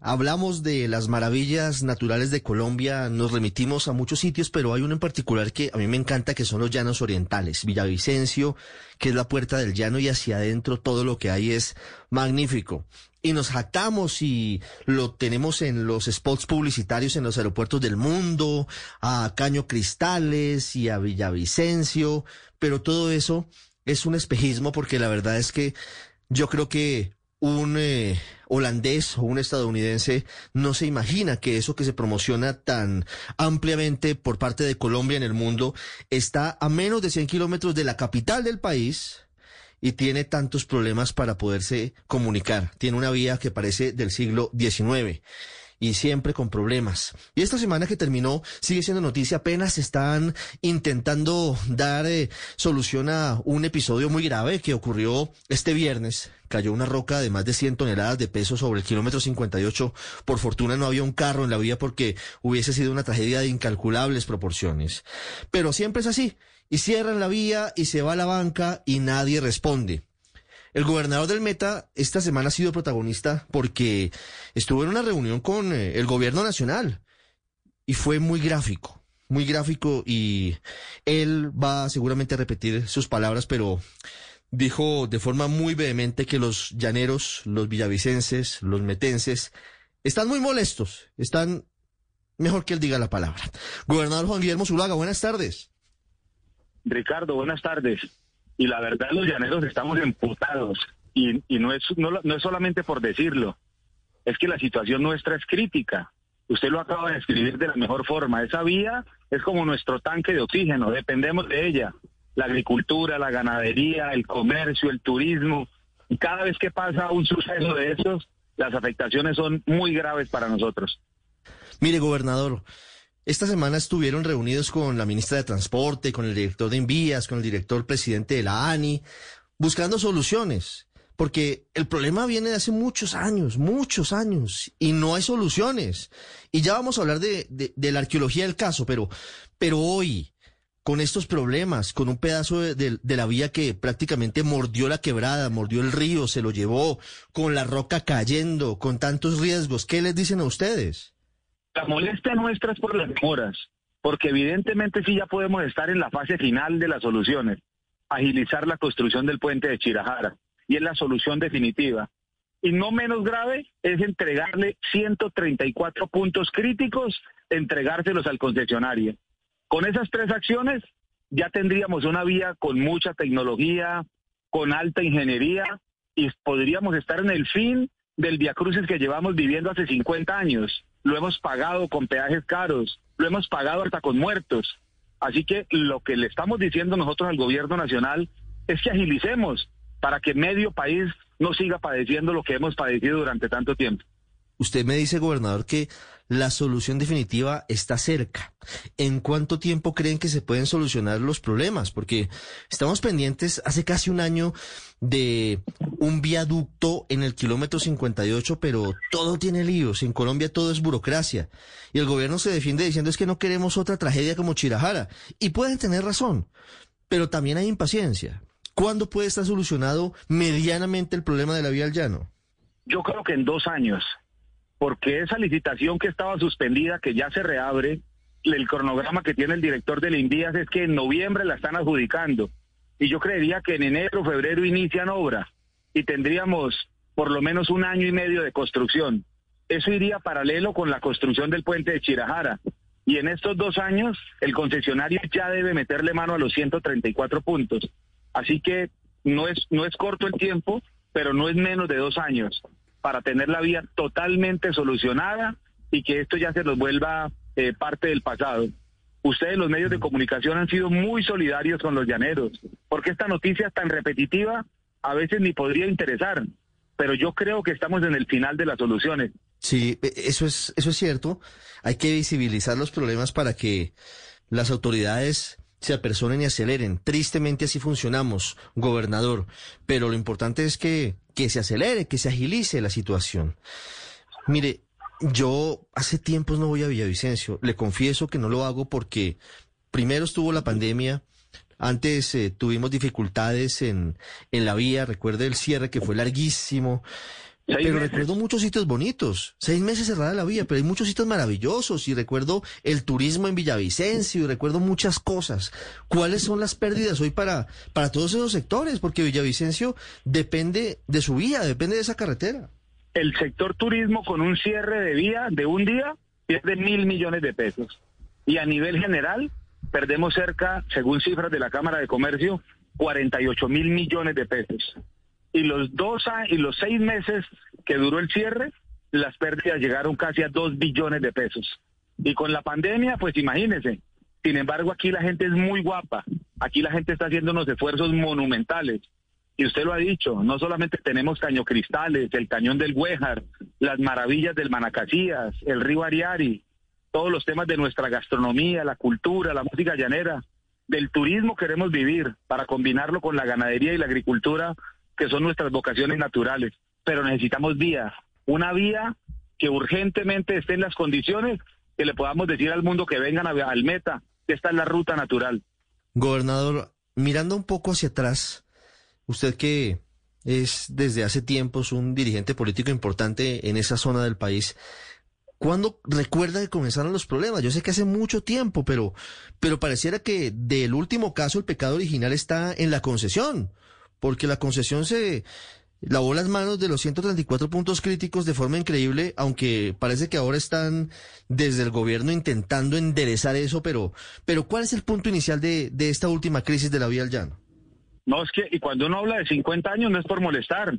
hablamos de las maravillas naturales de Colombia, nos remitimos a muchos sitios, pero hay uno en particular que a mí me encanta, que son los llanos orientales. Villavicencio, que es la puerta del llano y hacia adentro todo lo que hay es magnífico. Y nos jactamos y lo tenemos en los spots publicitarios en los aeropuertos del mundo, a Caño Cristales y a Villavicencio, pero todo eso es un espejismo porque la verdad es que yo creo que un eh, holandés o un estadounidense no se imagina que eso que se promociona tan ampliamente por parte de Colombia en el mundo está a menos de 100 kilómetros de la capital del país y tiene tantos problemas para poderse comunicar. Tiene una vía que parece del siglo XIX y siempre con problemas. Y esta semana que terminó sigue siendo noticia, apenas están intentando dar eh, solución a un episodio muy grave que ocurrió este viernes. Cayó una roca de más de 100 toneladas de peso sobre el kilómetro 58. Por fortuna no había un carro en la vía porque hubiese sido una tragedia de incalculables proporciones. Pero siempre es así. Y cierran la vía y se va a la banca y nadie responde. El gobernador del Meta esta semana ha sido protagonista porque estuvo en una reunión con eh, el gobierno nacional y fue muy gráfico, muy gráfico y él va seguramente a repetir sus palabras, pero dijo de forma muy vehemente que los llaneros, los villavicenses, los metenses, están muy molestos, están mejor que él diga la palabra. Gobernador Juan Guillermo Zulaga, buenas tardes. Ricardo, buenas tardes y la verdad los llaneros estamos emputados y, y no, es, no, no es solamente por decirlo, es que la situación nuestra es crítica. Usted lo acaba de describir de la mejor forma. Esa vía es como nuestro tanque de oxígeno, dependemos de ella. La agricultura, la ganadería, el comercio, el turismo. Y cada vez que pasa un suceso de esos, las afectaciones son muy graves para nosotros. Mire, gobernador, esta semana estuvieron reunidos con la ministra de Transporte, con el director de Envías, con el director presidente de la ANI, buscando soluciones. Porque el problema viene de hace muchos años, muchos años, y no hay soluciones. Y ya vamos a hablar de, de, la arqueología del caso, pero, pero hoy, con estos problemas, con un pedazo de, la vía que prácticamente mordió la quebrada, mordió el río, se lo llevó, con la roca cayendo, con tantos riesgos, ¿qué les dicen a ustedes? La molestia nuestra es por las demoras, porque evidentemente sí ya podemos estar en la fase final de las soluciones, agilizar la construcción del puente de Chirajara, y es la solución definitiva. Y no menos grave es entregarle 134 puntos críticos, entregárselos al concesionario. Con esas tres acciones ya tendríamos una vía con mucha tecnología, con alta ingeniería, y podríamos estar en el fin del viacrucis que llevamos viviendo hace 50 años lo hemos pagado con peajes caros, lo hemos pagado hasta con muertos. Así que lo que le estamos diciendo nosotros al gobierno nacional es que agilicemos para que medio país no siga padeciendo lo que hemos padecido durante tanto tiempo. Usted me dice, gobernador, que la solución definitiva está cerca. ¿En cuánto tiempo creen que se pueden solucionar los problemas? Porque estamos pendientes hace casi un año de un viaducto en el kilómetro 58, pero todo tiene líos. En Colombia todo es burocracia. Y el gobierno se defiende diciendo es que no queremos otra tragedia como Chirajara. Y pueden tener razón, pero también hay impaciencia. ¿Cuándo puede estar solucionado medianamente el problema de la vía al llano? Yo creo que en dos años porque esa licitación que estaba suspendida, que ya se reabre, el cronograma que tiene el director del INVIAS es que en noviembre la están adjudicando. Y yo creería que en enero, febrero inician obras y tendríamos por lo menos un año y medio de construcción. Eso iría paralelo con la construcción del puente de Chirajara. Y en estos dos años, el concesionario ya debe meterle mano a los 134 puntos. Así que no es, no es corto el tiempo, pero no es menos de dos años para tener la vía totalmente solucionada y que esto ya se nos vuelva eh, parte del pasado. Ustedes, los medios de comunicación, han sido muy solidarios con los llaneros, porque esta noticia tan repetitiva a veces ni podría interesar, pero yo creo que estamos en el final de las soluciones. Sí, e, eso es, eso es cierto. Hay que visibilizar los problemas para que las autoridades se apersonen y aceleren. Tristemente así funcionamos, gobernador, pero lo importante es que, que se acelere, que se agilice la situación. Mire, yo hace tiempos no voy a Villavicencio. Le confieso que no lo hago porque primero estuvo la pandemia, antes eh, tuvimos dificultades en, en la vía, recuerde el cierre que fue larguísimo, pero recuerdo muchos sitios bonitos. Seis meses cerrada la vía, pero hay muchos sitios maravillosos. Y recuerdo el turismo en Villavicencio y recuerdo muchas cosas. ¿Cuáles son las pérdidas hoy para, para todos esos sectores? Porque Villavicencio depende de su vía, depende de esa carretera. El sector turismo con un cierre de vía de un día pierde mil millones de pesos. Y a nivel general, perdemos cerca, según cifras de la Cámara de Comercio, 48 mil millones de pesos y los dos y los seis meses que duró el cierre, las pérdidas llegaron casi a dos billones de pesos. Y con la pandemia, pues imagínense. Sin embargo, aquí la gente es muy guapa. Aquí la gente está haciendo unos esfuerzos monumentales. Y usted lo ha dicho, no solamente tenemos Caño Cristales, el Cañón del Güejar, las maravillas del Manacasías, el río Ariari, todos los temas de nuestra gastronomía, la cultura, la música llanera, del turismo queremos vivir para combinarlo con la ganadería y la agricultura que son nuestras vocaciones naturales, pero necesitamos vía, una vía que urgentemente esté en las condiciones que le podamos decir al mundo que vengan al meta, que esta es la ruta natural. Gobernador, mirando un poco hacia atrás, usted que es desde hace tiempos un dirigente político importante en esa zona del país, ¿Cuándo recuerda que comenzaron los problemas? Yo sé que hace mucho tiempo, pero, pero pareciera que del último caso el pecado original está en la concesión porque la concesión se lavó las manos de los 134 puntos críticos de forma increíble, aunque parece que ahora están desde el gobierno intentando enderezar eso, pero, pero ¿cuál es el punto inicial de, esta última crisis de la vía al llano? No, es que, y cuando uno habla de 50 años no es por molestar.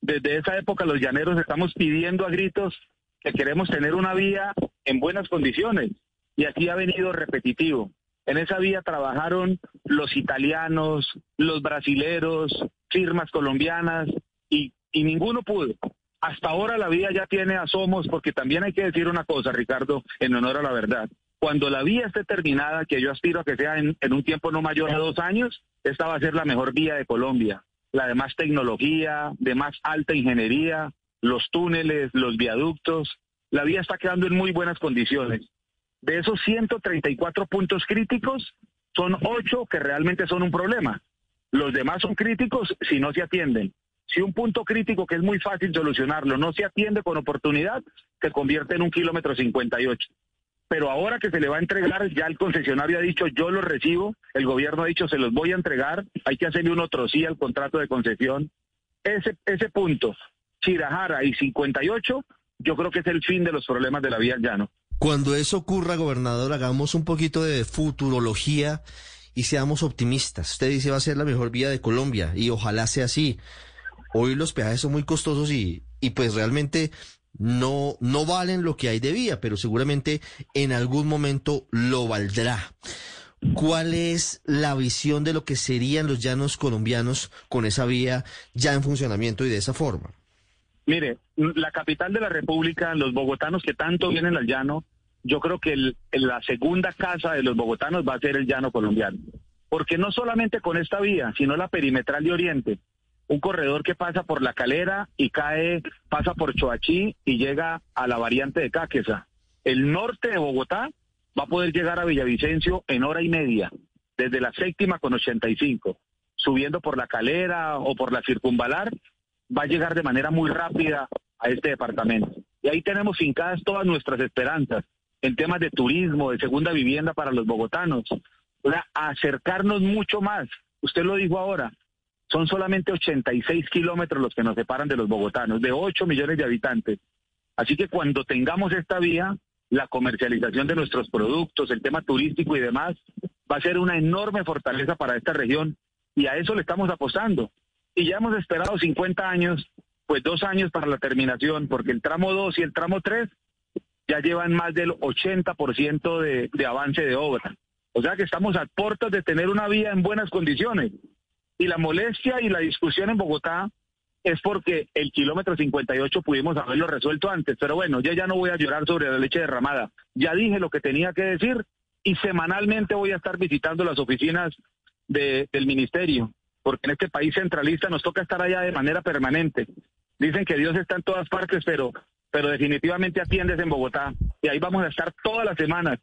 Desde esa época los llaneros estamos pidiendo a gritos que queremos tener una vía en buenas condiciones. Y aquí ha venido repetitivo. En esa vía trabajaron los italianos, los brasileros, firmas colombianas y, ninguno pudo. Hasta ahora la vía ya tiene asomos porque también hay que decir una cosa, Ricardo, en honor a la verdad. Cuando la vía esté terminada, que yo aspiro a que sea en, en un tiempo no mayor a dos años, esta va a ser la mejor vía de Colombia, la de más tecnología, de más alta ingeniería, los túneles, los viaductos. La vía está quedando en muy buenas condiciones. De esos 134 puntos críticos, son ocho que realmente son un problema. Los demás son críticos si no se atienden. Si un punto crítico que es muy fácil solucionarlo no se atiende con oportunidad, se convierte en un kilómetro 58. Pero ahora que se le va a entregar, ya el concesionario ha dicho yo lo recibo, el gobierno ha dicho se los voy a entregar, hay que hacerle un otro sí al contrato de concesión. Ese punto, Chirajara y 58, yo creo que es el fin de los problemas de la vía llano. Cuando eso ocurra, gobernador, hagamos un poquito de futurología y seamos optimistas. Usted dice va a ser la mejor vía de Colombia y ojalá sea así. Hoy los peajes son muy costosos y, y pues realmente no, no valen lo que hay de vía, pero seguramente en algún momento lo valdrá. ¿Cuál es la visión de lo que serían los llanos colombianos con esa vía ya en funcionamiento y de esa forma? Mire, la capital de la República, los bogotanos que tanto vienen al llano, yo creo que la segunda casa de los bogotanos va a ser el llano colombiano. Porque no solamente con esta vía, sino la perimetral de Oriente, un corredor que pasa por la calera y cae, pasa por Choachí y llega a la variante de Cáqueza. El norte de Bogotá va a poder llegar a Villavicencio en hora y media, desde la séptima con 85, subiendo por la calera o por la circunvalar va a llegar de manera muy rápida a este departamento. Y ahí tenemos fincadas todas nuestras esperanzas en temas de turismo, de segunda vivienda para los bogotanos. Acercarnos mucho más. Usted lo dijo ahora, son solamente 86 kilómetros los que nos separan de los bogotanos, de 8 millones de habitantes. Así que cuando tengamos esta vía, la comercialización de nuestros productos, el tema turístico y demás, va a ser una enorme fortaleza para esta región y a eso le estamos apostando y ya hemos esperado 50 años, pues dos años para la terminación, porque el tramo 2 y el tramo 3 ya llevan más del 80% de, de avance de obra. O sea que estamos a puertas de tener una vía en buenas condiciones. Y la molestia y la discusión en Bogotá es porque el kilómetro 58 pudimos haberlo resuelto antes. Pero bueno, yo ya no voy a llorar sobre la leche derramada. Ya dije lo que tenía que decir y semanalmente voy a estar visitando las oficinas de, del ministerio porque en este país centralista nos toca estar allá de manera permanente. Dicen que Dios está en todas partes, pero, pero definitivamente atiendes en Bogotá. Y ahí vamos a estar todas las semanas,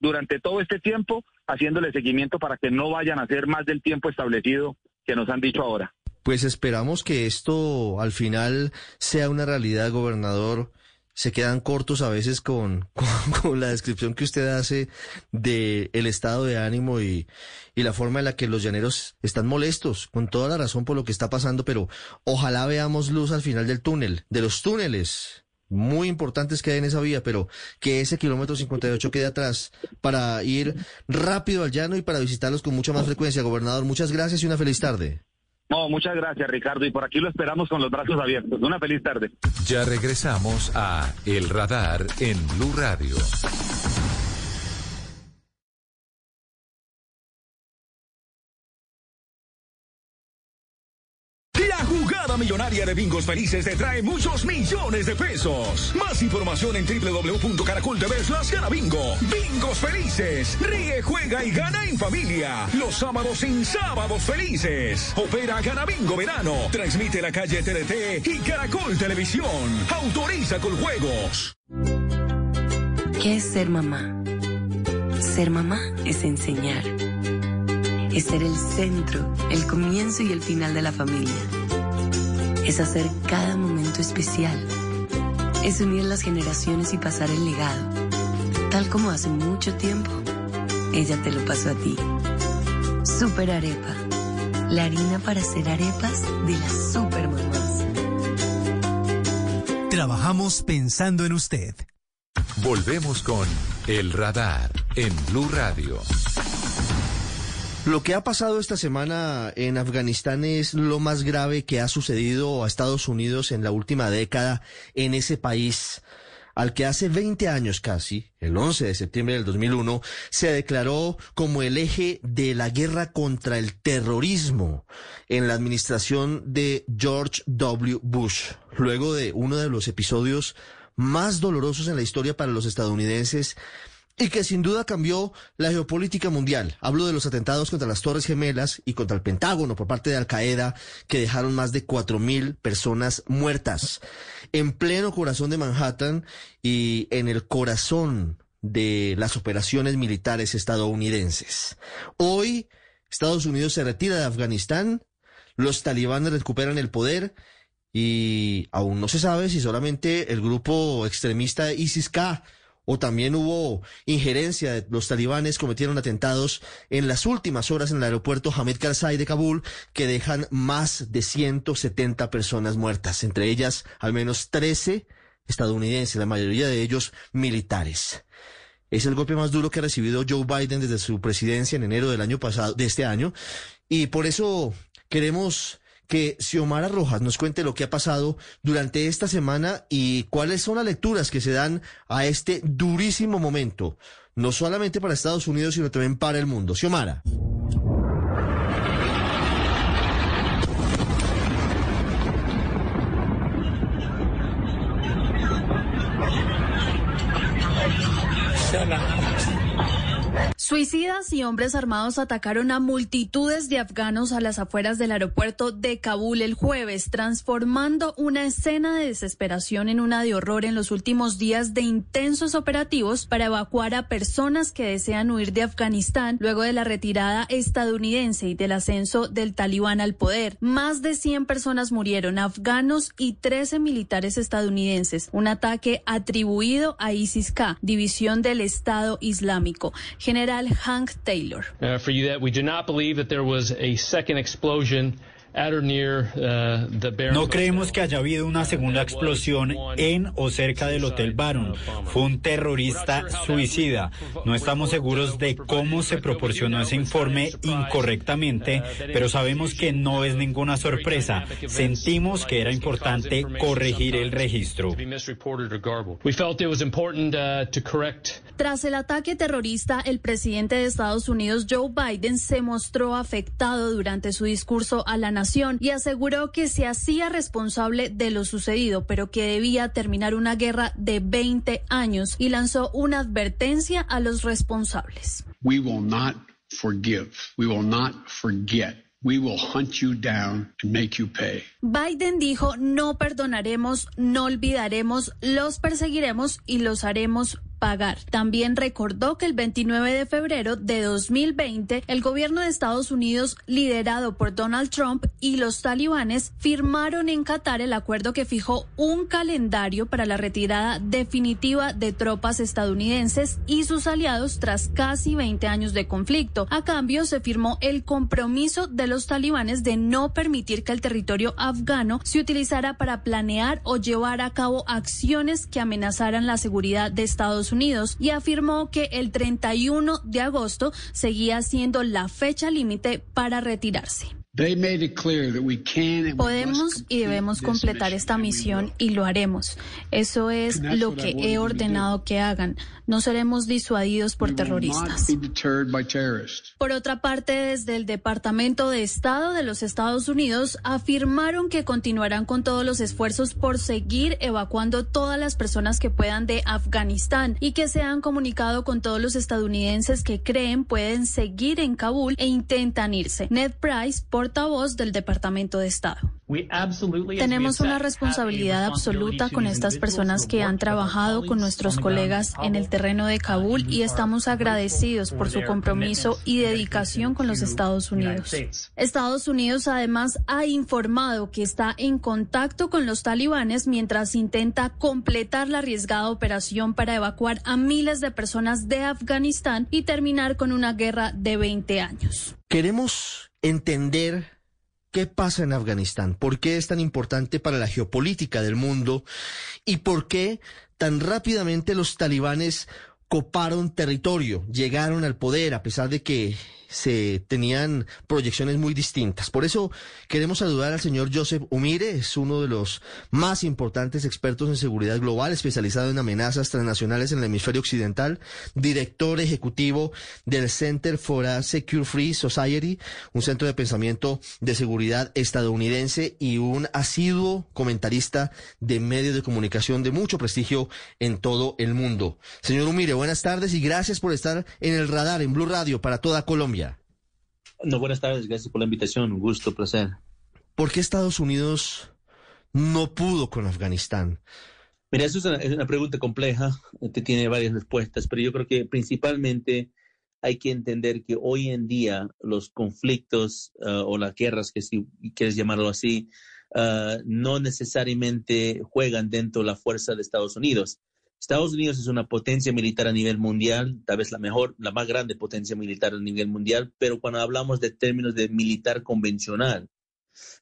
durante todo este tiempo, haciéndole seguimiento para que no vayan a hacer más del tiempo establecido que nos han dicho ahora. Pues esperamos que esto al final sea una realidad, gobernador se quedan cortos a veces con, con, la descripción que usted hace de el estado de ánimo y, y la forma en la que los llaneros están molestos, con toda la razón por lo que está pasando, pero ojalá veamos luz al final del túnel, de los túneles muy importantes que hay en esa vía, pero que ese kilómetro 58 quede atrás para ir rápido al llano y para visitarlos con mucha más frecuencia. Gobernador, muchas gracias y una feliz tarde. No, muchas gracias Ricardo y por aquí lo esperamos con los brazos abiertos. Una feliz tarde. Ya regresamos a El Radar en Blue Radio. Millonaria de Bingos Felices te trae muchos millones de pesos. Más información en www.caracol Gana Bingo. Bingos Felices. Ríe, juega y gana en familia. Los sábados sin sábados felices. Opera Gana Bingo Verano. Transmite la calle TDT y Caracol Televisión. Autoriza con juegos. ¿Qué es ser mamá? Ser mamá es enseñar. Es ser el centro, el comienzo y el final de la familia es hacer cada momento especial. Es unir las generaciones y pasar el legado. Tal como hace mucho tiempo, ella te lo pasó a ti. Super Arepa. La harina para hacer arepas de las super mamás. Trabajamos pensando en usted. Volvemos con El Radar en Blue Radio. Lo que ha pasado esta semana en Afganistán es lo más grave que ha sucedido a Estados Unidos en la última década en ese país al que hace 20 años casi, el 11 de septiembre del 2001, se declaró como el eje de la guerra contra el terrorismo en la administración de George W. Bush, luego de uno de los episodios más dolorosos en la historia para los estadounidenses y que sin duda cambió la geopolítica mundial. Hablo de los atentados contra las Torres Gemelas y contra el Pentágono por parte de Al Qaeda, que dejaron más de cuatro mil personas muertas en pleno corazón de Manhattan y en el corazón de las operaciones militares estadounidenses. Hoy, Estados Unidos se retira de Afganistán, los talibanes recuperan el poder y aún no se sabe si solamente el grupo extremista ISIS-K o también hubo injerencia de los talibanes, cometieron atentados en las últimas horas en el aeropuerto Hamid Karzai de Kabul que dejan más de 170 personas muertas, entre ellas al menos 13 estadounidenses, la mayoría de ellos militares. Es el golpe más duro que ha recibido Joe Biden desde su presidencia en enero del año pasado, de este año, y por eso queremos que Xiomara Rojas nos cuente lo que ha pasado durante esta semana y cuáles son las lecturas que se dan a este durísimo momento, no solamente para Estados Unidos, sino también para el mundo. Xiomara. Suicidas y hombres armados atacaron a multitudes de afganos a las afueras del aeropuerto de Kabul el jueves, transformando una escena de desesperación en una de horror en los últimos días de intensos operativos para evacuar a personas que desean huir de Afganistán luego de la retirada estadounidense y del ascenso del talibán al poder. Más de 100 personas murieron, afganos y 13 militares estadounidenses. Un ataque atribuido a ISIS-K, división del Estado Islámico. Hank Taylor. Uh, for you that we do not believe that there was a second explosion no creemos que haya habido una segunda explosión en o cerca del Hotel Baron. Fue un terrorista suicida. No estamos seguros de cómo se proporcionó ese informe incorrectamente, pero sabemos que no es ninguna sorpresa. Sentimos que era importante corregir el registro. Tras el ataque terrorista, el presidente de Estados Unidos, Joe Biden, se mostró afectado durante su discurso a la nación y aseguró que se hacía responsable de lo sucedido, pero que debía terminar una guerra de 20 años y lanzó una advertencia a los responsables. We will not forgive. We will not forget. We will hunt you down and make you pay. Biden dijo, no perdonaremos, no olvidaremos, los perseguiremos y los haremos pagar. También recordó que el 29 de febrero de 2020 el gobierno de Estados Unidos, liderado por Donald Trump y los talibanes, firmaron en Qatar el acuerdo que fijó un calendario para la retirada definitiva de tropas estadounidenses y sus aliados tras casi 20 años de conflicto. A cambio, se firmó el compromiso de los talibanes de no permitir que el territorio afgano se utilizara para planear o llevar a cabo acciones que amenazaran la seguridad de Estados Unidos y afirmó que el 31 de agosto seguía siendo la fecha límite para retirarse. Podemos y debemos completar esta misión y lo haremos. Eso es lo que he ordenado que hagan. No seremos disuadidos por terroristas. Por otra parte, desde el Departamento de Estado de los Estados Unidos afirmaron que continuarán con todos los esfuerzos por seguir evacuando todas las personas que puedan de Afganistán y que se han comunicado con todos los estadounidenses que creen pueden seguir en Kabul e intentan irse. Ned Price, portavoz del Departamento de Estado. Tenemos una responsabilidad absoluta con estas personas que han trabajado con nuestros colegas en el terreno de Kabul y estamos agradecidos por su compromiso y dedicación con los Estados Unidos. Estados Unidos además ha informado que está en contacto con los talibanes mientras intenta completar la arriesgada operación para evacuar a miles de personas de Afganistán y terminar con una guerra de 20 años. Queremos entender ¿Qué pasa en Afganistán? ¿Por qué es tan importante para la geopolítica del mundo? ¿Y por qué tan rápidamente los talibanes coparon territorio, llegaron al poder a pesar de que se tenían proyecciones muy distintas. Por eso queremos saludar al señor Joseph Umire, es uno de los más importantes expertos en seguridad global, especializado en amenazas transnacionales en el hemisferio occidental, director ejecutivo del Center for a Secure Free Society, un centro de pensamiento de seguridad estadounidense y un asiduo comentarista de medios de comunicación de mucho prestigio en todo el mundo. Señor Umire, buenas tardes y gracias por estar en el radar en Blue Radio para toda Colombia. No, buenas tardes, gracias por la invitación, un gusto, placer. ¿Por qué Estados Unidos no pudo con Afganistán? Mira, eso es una, pregunta compleja, que tiene varias respuestas, pero yo creo que principalmente hay que entender que hoy en día los conflictos uh, o las guerras, que si quieres llamarlo así, uh, no necesariamente juegan dentro de la fuerza de Estados Unidos. Estados Unidos es una potencia militar a nivel mundial, tal vez la mejor, la más grande potencia militar a nivel mundial, pero cuando hablamos de términos de militar convencional,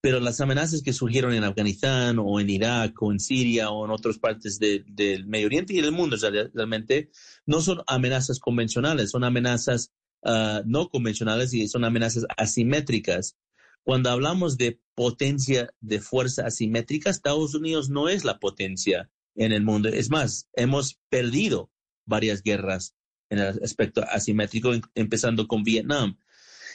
pero las amenazas que surgieron en Afganistán o en Irak o en Siria o en otras partes del Medio Oriente y del mundo realmente no son amenazas convencionales, son amenazas ah, no convencionales y son amenazas asimétricas. Cuando hablamos de potencia de fuerza asimétrica, Estados Unidos no es la potencia en el mundo. Es más, hemos perdido varias guerras en el aspecto asimétrico, empezando con Vietnam.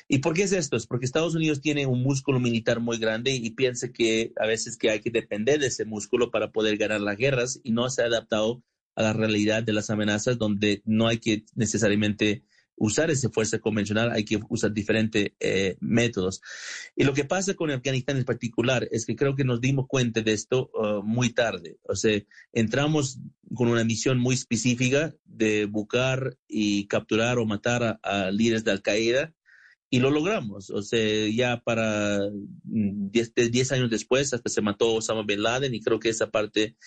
¿Y por qué es esto? Es porque Estados Unidos tiene un músculo militar muy grande y piensa que a veces que hay que depender de ese músculo para poder ganar las guerras y no se ha adaptado a la realidad de las amenazas donde no hay que necesariamente usar esa fuerza convencional, hay que usar diferentes eh, métodos. Y lo que pasa con Afganistán en particular es que creo que nos dimos cuenta de esto uh, muy tarde. O sea, entramos con una misión muy específica de buscar y capturar o matar a, líderes de Al-Qaeda y lo logramos. O sea, ya para 10 mm, años después hasta se mató Osama Bin Laden y creo que esa parte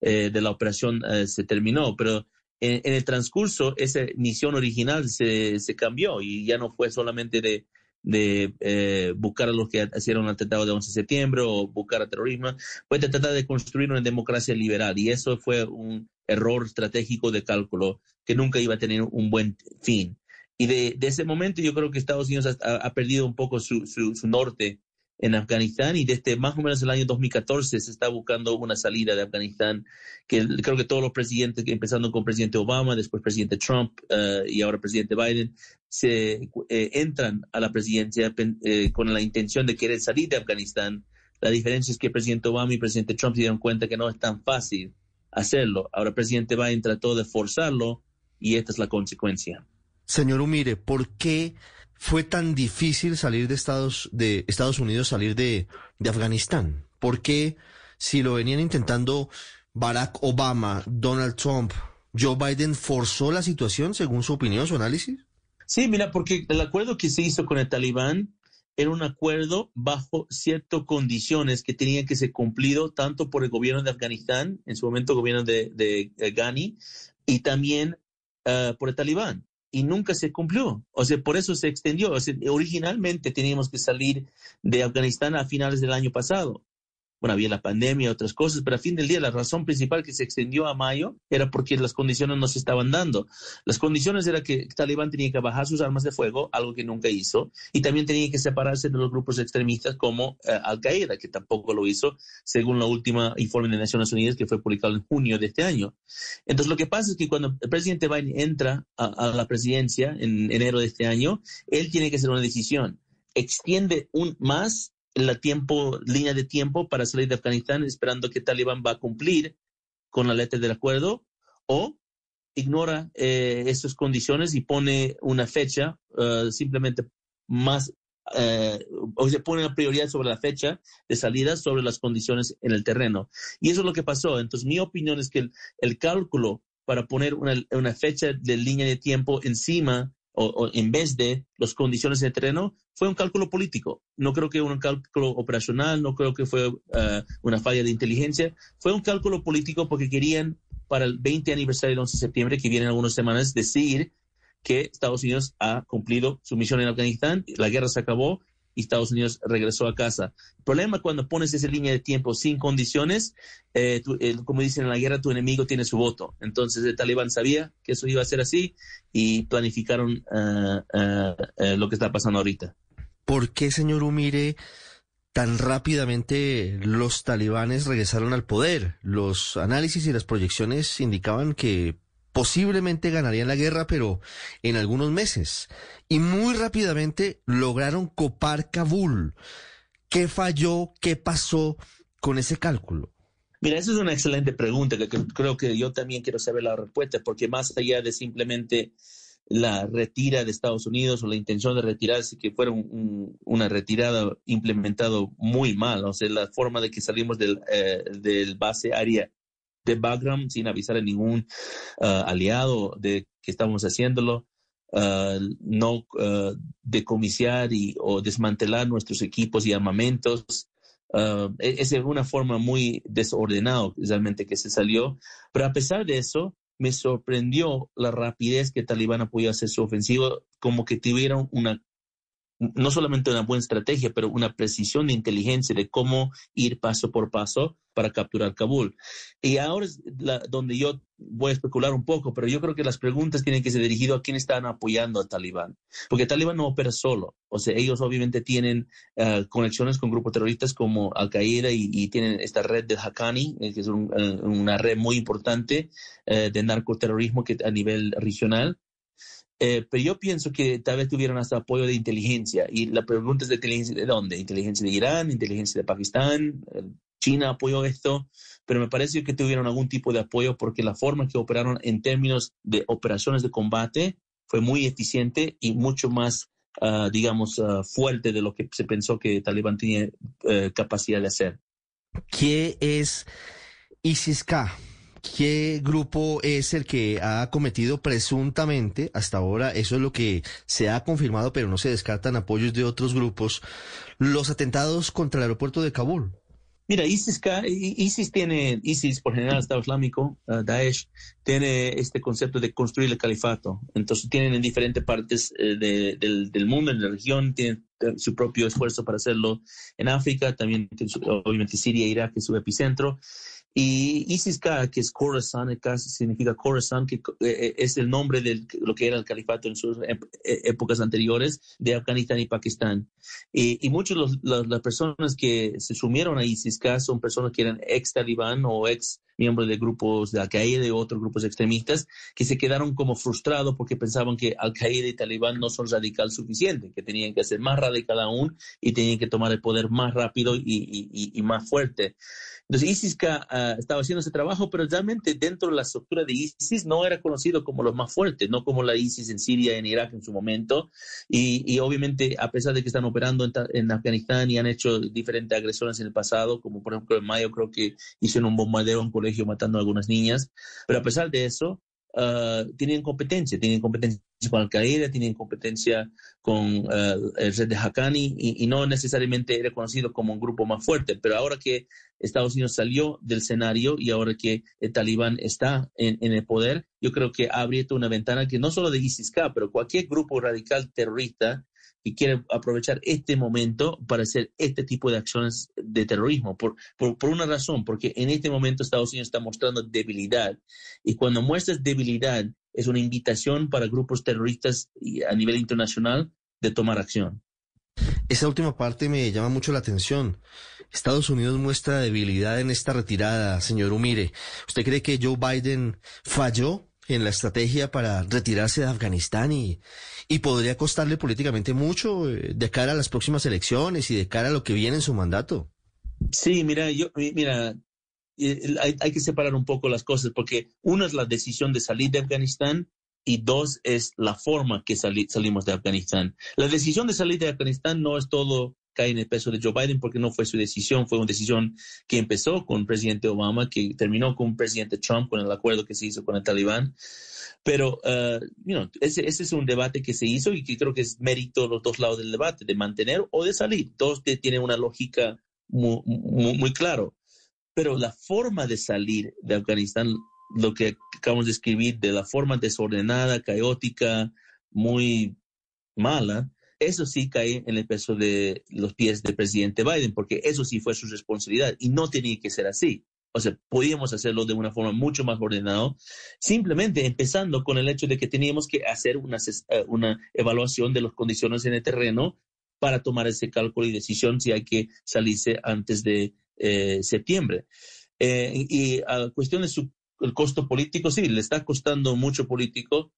eh, de la operación eh, se terminó. Pero en, el transcurso esa misión original se, se, cambió y ya no fue solamente de, de eh, buscar a los que hicieron el atentado de 11 de septiembre o buscar a terrorismo, fue tratar de construir una democracia liberal y eso fue un error estratégico de cálculo que nunca iba a tener un buen fin. Y de, de ese momento yo creo que Estados Unidos ha, perdido un poco su, su norte en Afganistán y desde más o menos el año 2014 se está buscando una salida de Afganistán, que creo que todos los presidentes, empezando con presidente Obama, después presidente Trump uh, y ahora presidente Biden, se eh, entran a la presidencia eh, con la intención de querer salir de Afganistán. La diferencia es que el presidente Obama y el presidente Trump se dieron cuenta que no es tan fácil hacerlo. Ahora el presidente Biden trató de forzarlo y esta es la consecuencia. Señor Umire, ¿por qué fue tan difícil salir de Estados, de Estados Unidos, salir de, Afganistán? ¿Por qué si lo venían intentando Barack Obama, Donald Trump, Joe Biden forzó la situación según su opinión, su análisis? Sí, mira, porque el acuerdo que se hizo con el talibán era un acuerdo bajo ciertas condiciones que tenían que ser cumplido tanto por el gobierno de Afganistán, en su momento gobierno de, de, Ghani, y también uh, por el talibán. Y nunca se cumplió. O sea, por eso se extendió. O sea, originalmente teníamos que salir de Afganistán a finales del año pasado bueno, había la pandemia otras cosas, pero a fin del día la razón principal que se extendió a mayo era porque las condiciones no se estaban dando. Las condiciones era que Talibán tenía que bajar sus armas de fuego, algo que nunca hizo, y también tenía que separarse de los grupos extremistas como eh, Al-Qaeda, que tampoco lo hizo, según la última informe de Naciones Unidas que fue publicado en junio de este año. Entonces, lo que pasa es que cuando el presidente Biden entra a, a la presidencia en enero de este año, él tiene que hacer una decisión. Extiende un más la línea de tiempo para salir de Afganistán esperando que Talibán va a cumplir con la letra del acuerdo o ignora eh, esas condiciones y pone una fecha uh, simplemente más eh, o se pone una prioridad sobre la fecha de salida sobre las condiciones en el terreno. Y eso es lo que pasó. Entonces, mi opinión es que el, el cálculo para poner una, una, fecha de línea de tiempo encima o, en vez de las condiciones de terreno, fue un cálculo político. No creo que un cálculo operacional, no creo que fue uh, una falla de inteligencia. Fue un cálculo político porque querían para el 20 aniversario del 11 de septiembre, que viene en algunas semanas, decir que Estados Unidos ha cumplido su misión en Afganistán, la guerra se acabó y Estados Unidos regresó a casa. El problema cuando pones esa línea de tiempo sin condiciones, eh, como dicen en la guerra, tu enemigo tiene su voto. Entonces el talibán sabía que eso iba a ser así y planificaron uh, uh, lo que está pasando ahorita. ¿Por qué, señor Umire, tan rápidamente los talibanes regresaron al poder? Los análisis y las proyecciones indicaban que posiblemente ganarían la guerra, pero en algunos meses. Y muy rápidamente lograron copar Kabul. ¿Qué falló? ¿Qué pasó con ese cálculo? Mira, esa es una excelente pregunta que creo que yo también quiero saber la respuesta, porque más allá de simplemente la retira de Estados Unidos o la intención de retirarse, que fuera una retirada implementada muy mal, o sea, la forma de que salimos del, eh, del base área de Bagram sin avisar a ningún uh, aliado de que estamos haciéndolo, uh, no uh, y, o desmantelar nuestros equipos y armamentos. E, es una forma muy desordenada realmente que se salió, pero a pesar de eso, me sorprendió la rapidez que Talibán podido hacer su ofensiva, como que tuvieron una no solamente una buena estrategia, pero una precisión de inteligencia de cómo ir paso por paso para capturar Kabul. Y ahora es donde yo voy a especular un poco, pero yo creo que las preguntas tienen que ser dirigidas a quién están apoyando a Talibán, porque Talibán no opera solo, o sea, ellos obviamente tienen uh, conexiones con grupos terroristas como Al-Qaeda y, y, tienen esta red del Haqqani, eh, que es uh, una red muy importante de narcoterrorismo que a nivel regional. Eh, pero yo pienso que tal vez tuvieron hasta apoyo de inteligencia. Y la pregunta es de inteligencia de dónde? Inteligencia de Irán, inteligencia de Pakistán, eh, China apoyó esto, pero me parece que tuvieron algún tipo de apoyo porque la forma que operaron en términos de operaciones de combate fue muy eficiente y mucho más, uh, digamos, uh, fuerte de lo que se pensó que Talibán tenía uh, capacidad de hacer. ¿Qué es ISIS-K? ¿Qué grupo es el que ha cometido presuntamente, hasta ahora, eso es lo que se ha confirmado, pero no se descartan apoyos de otros grupos, los atentados contra el aeropuerto de Kabul? Mira, ISIS, ISIS tiene, ISIS por general Estado Islámico, uh, Daesh, tiene este concepto de construir el califato. Entonces tienen en diferentes partes eh, de, del, mundo, en la región, tienen eh, su propio esfuerzo para hacerlo en África, también obviamente Siria Irak es su epicentro. Y ISIS-K, que es Khorasan, significa Khorasan, que eh, eh, es el nombre de lo que era el califato en sus épocas anteriores de Afganistán y Pakistán. Y, y muchas de las personas que se sumieron a ISIS-K son personas que eran ex talibán o ex miembros de grupos de Al-Qaeda y otros grupos extremistas que se quedaron como frustrados porque pensaban que Al-Qaeda y Talibán no son radical suficientes, que tenían que ser más radical aún y tenían que tomar el poder más rápido y más fuerte. Entonces ISIS uh, estaba haciendo ese trabajo, pero realmente dentro de la estructura de ISIS no era conocido como los más fuertes, no como la ISIS en Siria, en Irak en su momento. Y, y obviamente, a pesar de que están operando en, en, Afganistán y han hecho diferentes agresiones en el pasado, como por ejemplo en mayo creo que hicieron un bombardeo en un colegio matando a algunas niñas, pero a pesar de eso, uh, tienen competencia, tienen competencia con Al-Qaeda, tienen competencia con uh, el red de Haqqani y, no necesariamente reconocido como un grupo más fuerte. Pero ahora que Estados Unidos salió del escenario y ahora que el talibán está en, en el poder, yo creo que ha abierto una ventana que no solo de ISIS-K, pero cualquier grupo radical terrorista que quiere aprovechar este momento para hacer este tipo de acciones de terrorismo, por, por, una razón, porque en este momento Estados Unidos está mostrando debilidad y cuando muestras debilidad es una invitación para grupos terroristas a nivel internacional de tomar acción. Esa última parte me llama mucho la atención. Estados Unidos muestra debilidad en esta retirada, señor Umire. ¿Usted cree que Joe Biden falló en la estrategia para retirarse de Afganistán y, y podría costarle políticamente mucho eh, de cara a las próximas elecciones y de cara a lo que viene en su mandato. Sí, mira, yo, mira, hay, hay que separar un poco las cosas porque una es la decisión de salir de Afganistán y dos es la forma que sali, salimos de Afganistán. La decisión de salir de Afganistán no es todo cae en el peso de Joe Biden porque no fue su decisión, fue una decisión que empezó con el presidente Obama, que terminó con el presidente Trump, con el acuerdo que se hizo con el talibán. Pero, uh, you know, ese, ese, es un debate que se hizo y que creo que es mérito de los dos lados del debate, de mantener o de salir. Dos que tienen una lógica muy, claro. Pero la forma de salir de Afganistán, lo que acabamos de escribir, de la forma desordenada, caótica, muy mala, eso sí cae en el peso de los pies del presidente Biden, porque eso sí fue su responsabilidad y no tenía que ser así. O sea, podíamos hacerlo de una forma mucho más ordenada, simplemente empezando con el hecho de que teníamos que hacer una, eh, una evaluación de las condiciones en el terreno para tomar ese cálculo y decisión si hay que salirse antes de eh, septiembre. Eh, y a cuestión de su el costo político, sí, le está costando mucho político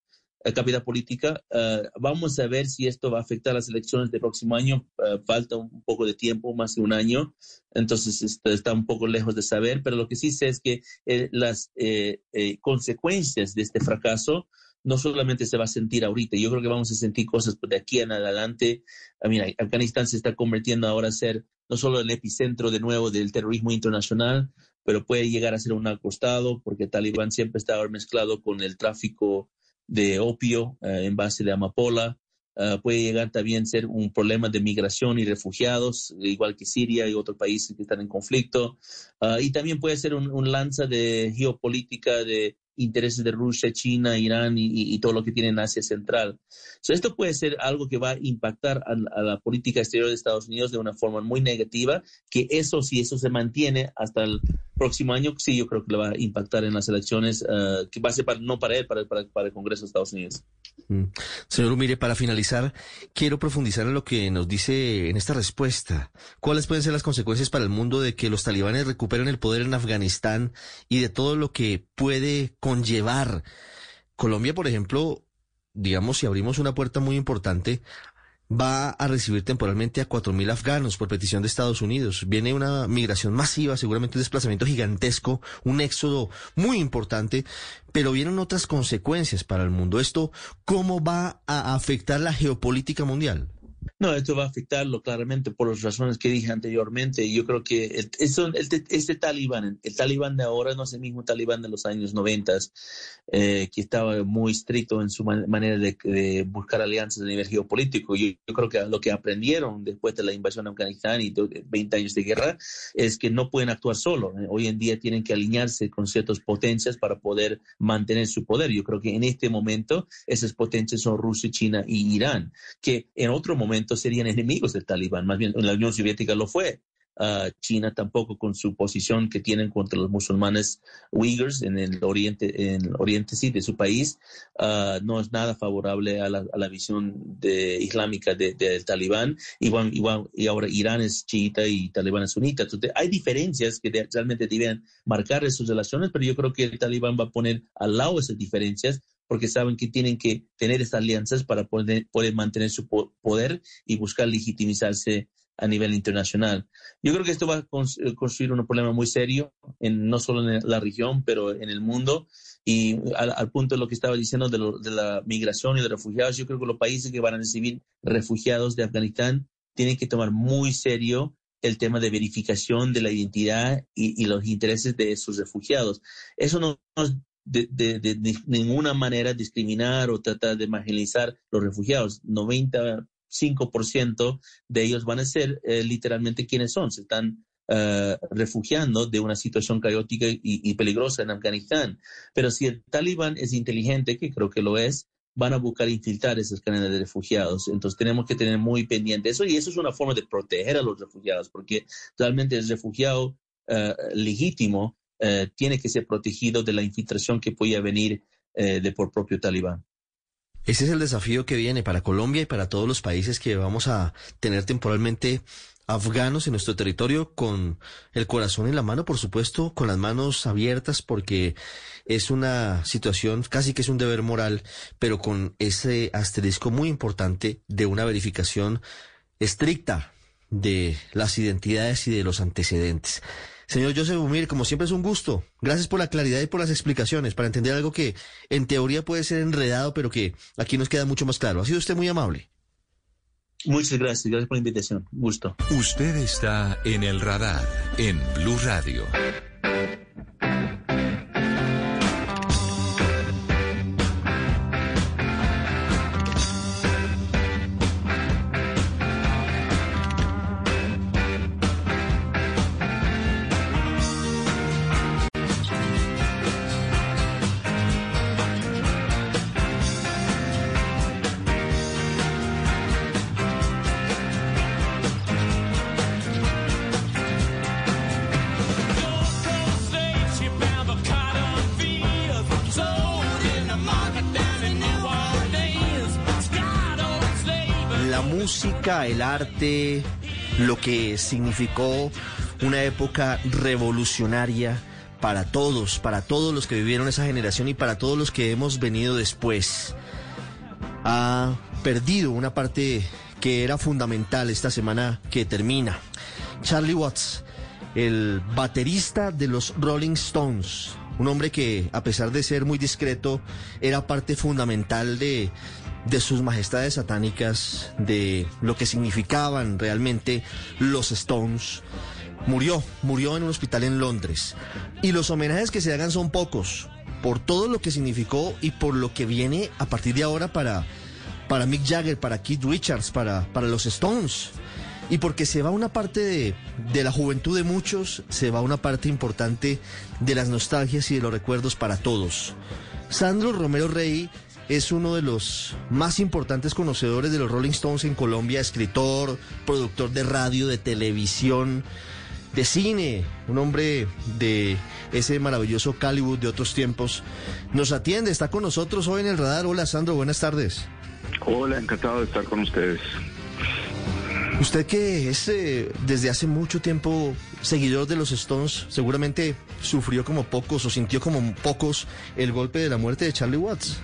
capital política. Uh, vamos a ver si esto va a afectar las elecciones del próximo año. Uh, falta un poco de tiempo, más de un año, entonces está, está, un poco lejos de saber, pero lo que sí sé es que eh, las eh, eh, consecuencias de este fracaso no solamente se va a sentir ahorita, yo creo que vamos a sentir cosas de aquí en adelante. I mean, Afganistán se está convirtiendo ahora a ser no solo el epicentro de nuevo del terrorismo internacional, pero puede llegar a ser un acostado, porque Talibán siempre está mezclado con el tráfico de opio uh, en base de amapola. Uh, puede llegar también a ser un problema de migración y refugiados, igual que Siria y otros países que están en conflicto. Uh, y también puede ser un, un lanza de geopolítica de intereses de Rusia, China, Irán y, y, todo lo que tiene en Asia Central. Esto puede ser algo que va a impactar a, a, la política exterior de Estados Unidos de una forma muy negativa, que eso, si eso se mantiene hasta el próximo año, sí, yo creo que le va a impactar en las elecciones, uh, que va a ser para, no para él, para, para, para, el Congreso de Estados Unidos. Mm. Señor mire, para finalizar, quiero profundizar en lo que nos dice en esta respuesta. ¿Cuáles pueden ser las consecuencias para el mundo de que los talibanes recuperen el poder en Afganistán y de todo lo que puede conllevar? Colombia, por ejemplo, digamos, si abrimos una puerta muy importante, va a recibir temporalmente a 4.000 afganos por petición de Estados Unidos. Viene una migración masiva, seguramente un desplazamiento gigantesco, un éxodo muy importante, pero vienen otras consecuencias para el mundo. ¿Esto cómo va a afectar la geopolítica mundial? No, esto va a afectarlo claramente por las razones que dije anteriormente. Yo creo que el, el, este talibán, el talibán de ahora no es el mismo talibán de los años 90, eh, que estaba muy estricto en su man manera de, de, buscar alianzas a nivel geopolítico. Yo, yo, creo que lo que aprendieron después de la invasión a Afganistán y 20 años de guerra es que no pueden actuar solo. Hoy en día tienen que alinearse con ciertas potencias para poder mantener su poder. Yo creo que en este momento esas potencias son Rusia, China y Irán, que en otro momento serían enemigos del talibán, más bien la Unión Soviética lo fue. Uh, China tampoco con su posición que tienen contra los musulmanes uigurs en el oriente, en el oriente sí, de su país, uh, no es nada favorable a la, visión de, islámica del de, talibán. Igual, igual, y ahora Irán es chiita y talibán es sunita. Entonces, hay diferencias que realmente deben marcar sus relaciones, pero yo creo que el talibán va a poner al lado esas diferencias porque saben que tienen que tener estas alianzas para poder, poder mantener su poder y buscar legitimizarse a nivel internacional. Yo creo que esto va a construir un problema muy serio, en, no solo en la región, pero en el mundo. Y al, al punto de lo que estaba diciendo de, lo, de, la migración y de refugiados, yo creo que los países que van a recibir refugiados de Afganistán tienen que tomar muy serio el tema de verificación de la identidad y, y los intereses de esos refugiados. Eso no, no de, de, ninguna manera discriminar o tratar de marginalizar los refugiados. 95% de ellos van a ser eh, literalmente quienes son, se están eh, refugiando de una situación caótica y, peligrosa en Afganistán. Pero si el talibán es inteligente, que creo que lo es, van a buscar infiltrar esas cadenas de refugiados. Entonces tenemos que tener muy pendiente eso y eso es una forma de proteger a los refugiados, porque realmente el refugiado eh, legítimo eh, tiene que ser protegido de la infiltración que pueda venir de por propio talibán. Ese es el desafío que viene para Colombia y para todos los países que vamos a tener temporalmente afganos en nuestro territorio con el corazón en la mano, por supuesto, con las manos abiertas porque es una situación casi que es un deber moral, pero con ese asterisco muy importante de una verificación estricta de las identidades y de los antecedentes. Señor Joseph Umir, como siempre es un gusto. Gracias por la claridad y por las explicaciones para entender algo que en teoría puede ser enredado, pero que aquí nos queda mucho más claro. Ha sido usted muy amable. Muchas gracias, gracias por la invitación. Gusto. Usted está en el radar en Blue Radio. El arte, lo que significó una época revolucionaria para todos, para todos los que vivieron esa generación y para todos los que hemos venido después. Ha perdido una parte que era fundamental esta semana que termina. Charlie Watts, el baterista de los Rolling Stones, un hombre que a pesar de ser muy discreto era parte fundamental de de sus majestades satánicas, de lo que significaban realmente los Stones. Murió, murió en un hospital en Londres. Y los homenajes que se hagan son pocos, por todo lo que significó y por lo que viene a partir de ahora para, para Mick Jagger, para Keith Richards, para, para los Stones. Y porque se va una parte de, de la juventud de muchos, se va una parte importante de las nostalgias y de los recuerdos para todos. Sandro Romero Rey es uno de los más importantes conocedores de los Rolling Stones en Colombia, escritor, productor de radio, de televisión, de cine, un hombre de ese maravilloso Callywood de otros tiempos. Nos atiende, está con nosotros hoy en el radar. Hola Sandro, buenas tardes. Hola, encantado de estar con ustedes. Usted que es eh, desde hace mucho tiempo seguidor de los Stones, seguramente sufrió como pocos o sintió como pocos el golpe de la muerte de Charlie Watts.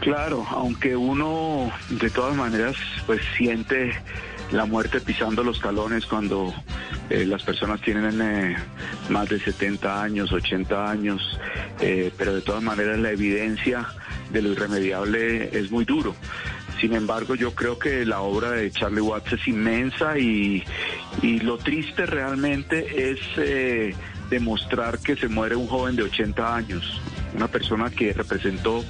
Claro, aunque uno de todas maneras pues siente la muerte pisando los talones cuando eh, las personas tienen eh, más de 70 años, 80 años, eh, pero de todas maneras la evidencia de lo irremediable es muy duro. Sin embargo, yo creo que la obra de Charlie Watts es inmensa y, y lo triste realmente es demostrar que se muere un joven de 80 años una persona que representó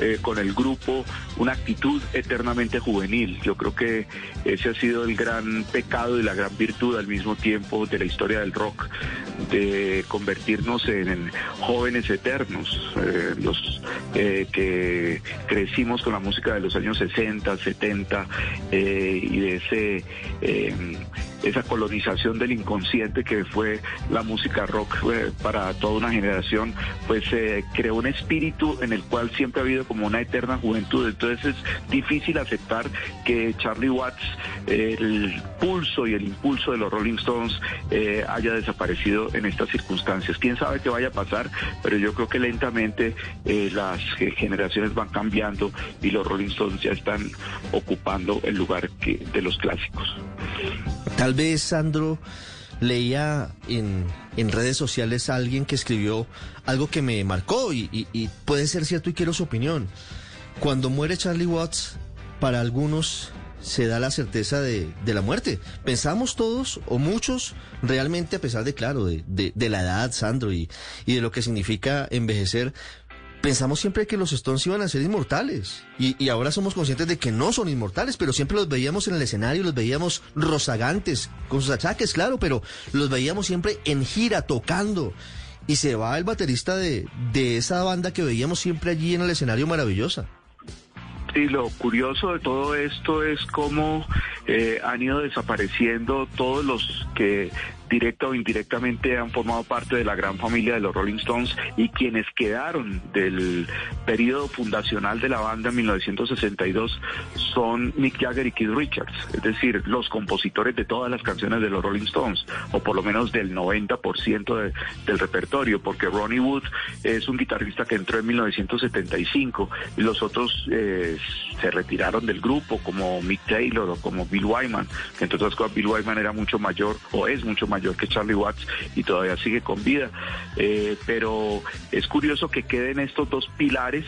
eh, con el grupo una actitud eternamente juvenil. Yo creo que ese ha sido el gran pecado y la gran virtud al mismo tiempo de la historia del rock, de convertirnos en, jóvenes eternos, eh, los eh, que crecimos con la música de los años 60, 70 y de ese esa colonización del inconsciente que fue la música rock para toda una generación, pues eh, creó un espíritu en el cual siempre ha habido como una eterna juventud. Entonces es difícil aceptar que Charlie Watts, el pulso y el impulso de los Rolling Stones, eh, haya desaparecido en estas circunstancias. Quién sabe qué vaya a pasar, pero yo creo que lentamente eh, las generaciones van cambiando y los Rolling Stones ya están ocupando el lugar de los clásicos. Tal vez, Sandro, leía en, redes sociales a alguien que escribió algo que me marcó y, puede ser cierto y quiero su opinión. Cuando muere Charlie Watts, para algunos se da la certeza de, la muerte. Pensamos todos, o muchos, realmente, a pesar de, claro, de, la edad, Sandro, y, y, de lo que significa envejecer, pensamos siempre que los Stones iban a ser inmortales y, y, ahora somos conscientes de que no son inmortales, pero siempre los veíamos en el escenario, los veíamos rozagantes, con sus achaques, claro, pero los veíamos siempre en gira, tocando. Y se va el baterista de, de esa banda que veíamos siempre allí en el escenario maravillosa. Sí, lo curioso de todo esto es cómo eh, han ido desapareciendo todos los que directa o indirectamente han formado parte de la gran familia de los Rolling Stones y quienes quedaron del periodo fundacional de la banda en 1962 son Mick Jagger y Keith Richards, es decir, los compositores de todas las canciones de los Rolling Stones, o por lo menos del 90% de, del repertorio, porque Ronnie Wood es un guitarrista que entró en 1975 y los otros eh, se retiraron del grupo, como Mick Taylor o como Bill Wyman, que entre otras cosas Bill Wyman era mucho mayor o es mucho mayor que Charlie Watts y todavía sigue con vida. Eh, pero es curioso que queden estos dos pilares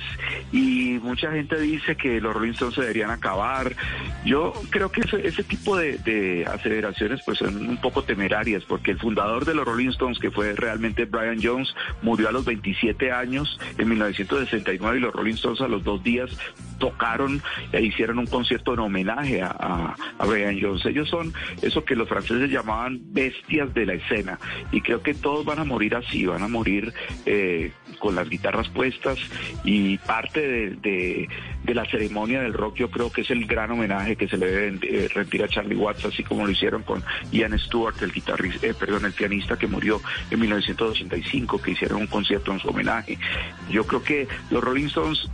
y mucha gente dice que los Rolling Stones se deberían acabar. Yo creo que ese, tipo de, de, aceleraciones pues son un poco temerarias porque el fundador de los Rolling Stones, que fue realmente Brian Jones, murió a los 27 años en 1969 y los Rolling Stones a los dos días tocaron e hicieron un concierto en homenaje a, a Brian Jones. Ellos son eso que los franceses llamaban bestias de la escena y creo que todos van a morir así, van a morir eh, con las guitarras puestas y parte de, la ceremonia del rock yo creo que es el gran homenaje que se le debe eh, rendir a Charlie Watts así como lo hicieron con Ian Stewart, el guitarrista, eh, perdón, el pianista que murió en 1985, que hicieron un concierto en su homenaje. Yo creo que los Rolling Stones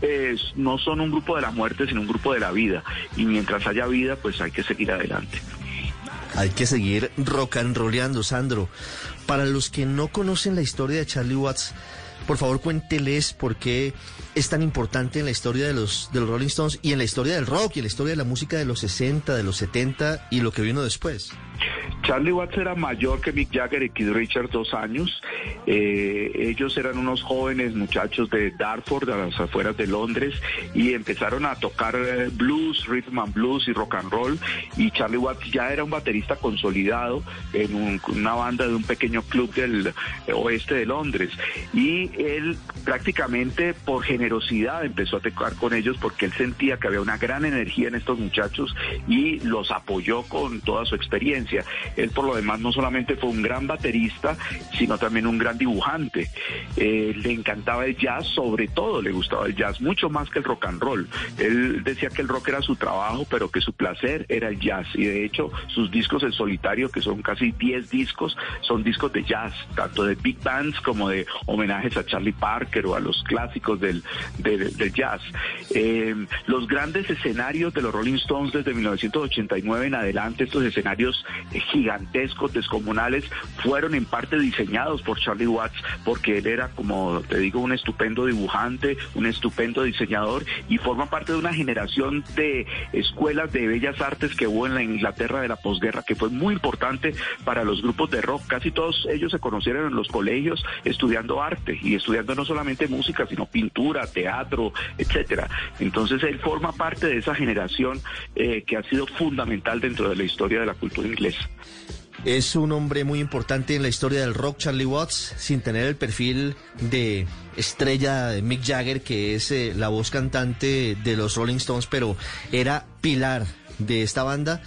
no son un grupo de la muerte, sino un grupo de la vida y mientras haya vida pues hay que seguir adelante. Hay que seguir rock and rollando, Sandro. Para los que no conocen la historia de Charlie Watts, por favor cuénteles por qué es tan importante en la historia de los, de los Rolling Stones y en la historia del rock y en la historia de la música de los 60, de los 70 y lo que vino después. Charlie Watts era mayor que Mick Jagger y Keith Richards dos años. Eh, ellos eran unos jóvenes muchachos de Dartford, a las afueras de Londres, y empezaron a tocar eh, blues, rhythm and blues y rock and roll. Y Charlie Watts ya era un baterista consolidado en una banda de un pequeño club del oeste de Londres. Y él prácticamente por generosidad empezó a tocar con ellos porque él sentía que había una gran energía en estos muchachos y los apoyó con toda su experiencia. Él por lo demás no solamente fue un gran baterista, sino también un gran dibujante. Eh, le encantaba el jazz, sobre todo le gustaba el jazz, mucho más que el rock and roll. Él decía que el rock era su trabajo, pero que su placer era el jazz. Y de hecho sus discos en solitario, que son casi 10 discos, son discos de jazz, tanto de big bands como de homenajes a Charlie Parker o a los clásicos del, del, jazz. Eh, los grandes escenarios de los Rolling Stones desde 1989 en adelante, estos escenarios gigantescos, descomunales, fueron en parte diseñados por Charlie Watts, porque él era, como te digo, un estupendo dibujante, un estupendo diseñador y forma parte de una generación de escuelas de bellas artes que hubo en la Inglaterra de la posguerra, que fue muy importante para los grupos de rock. Casi todos ellos se conocieron en los colegios estudiando arte y estudiando no solamente música, sino pintura, teatro, etcétera. Entonces él forma parte de esa generación eh, que ha sido fundamental dentro de la historia de la cultura inglesa. Es un hombre muy importante en la historia del rock, Charlie Watts, sin tener el perfil de estrella de Mick Jagger, que es eh, la voz cantante de los Rolling Stones, pero era pilar de esta banda.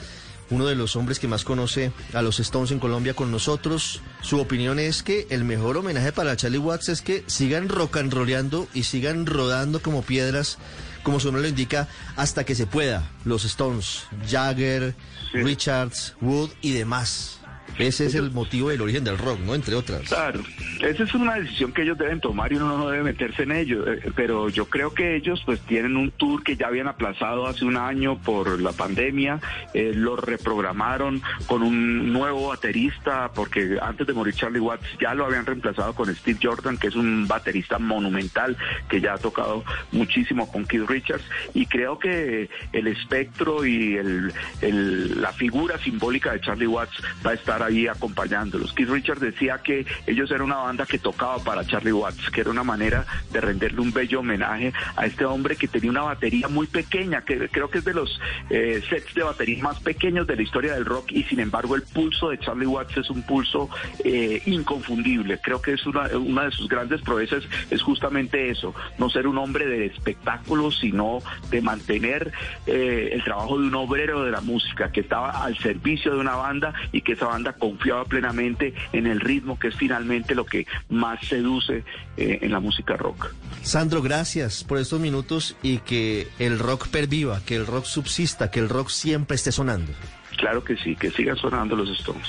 Uno de los hombres que más conoce a los Stones en Colombia con nosotros. Su opinión es que el mejor homenaje para Charlie Watts es que sigan rock and rollando y sigan rodando como piedras, como su nombre lo indica, hasta que se pueda. Los Stones, Jagger, Richards, Wood y demás. Ese es el motivo del origen del rock, ¿no? Entre otras. Claro, esa es una decisión que ellos deben tomar y uno no debe meterse en ello. Eh, pero yo creo que ellos pues tienen un tour que ya habían aplazado hace un año por la pandemia, eh, lo reprogramaron con un nuevo baterista, porque antes de morir Charlie Watts ya lo habían reemplazado con Steve Jordan, que es un baterista monumental que ya ha tocado muchísimo con Keith Richards. Y creo que el espectro y el, la figura simbólica de Charlie Watts va a estar ahí acompañándolos. Keith Richards decía que ellos eran una banda que tocaba para Charlie Watts, que era una manera de renderle un bello homenaje a este hombre que tenía una batería muy pequeña, que creo que es de los eh, sets de batería más pequeños de la historia del rock y sin embargo el pulso de Charlie Watts es un pulso eh, inconfundible. Creo que es una, de sus grandes proezas es justamente eso, no ser un hombre de espectáculo, sino de mantener eh, el trabajo de un obrero de la música que estaba al servicio de una banda y que esa banda confiaba plenamente en el ritmo, que es finalmente lo que más seduce eh, en la música rock. Sandro, gracias por estos minutos y que el rock perviva, que el rock subsista, que el rock siempre esté sonando. Claro que sí, que sigan sonando los Stones.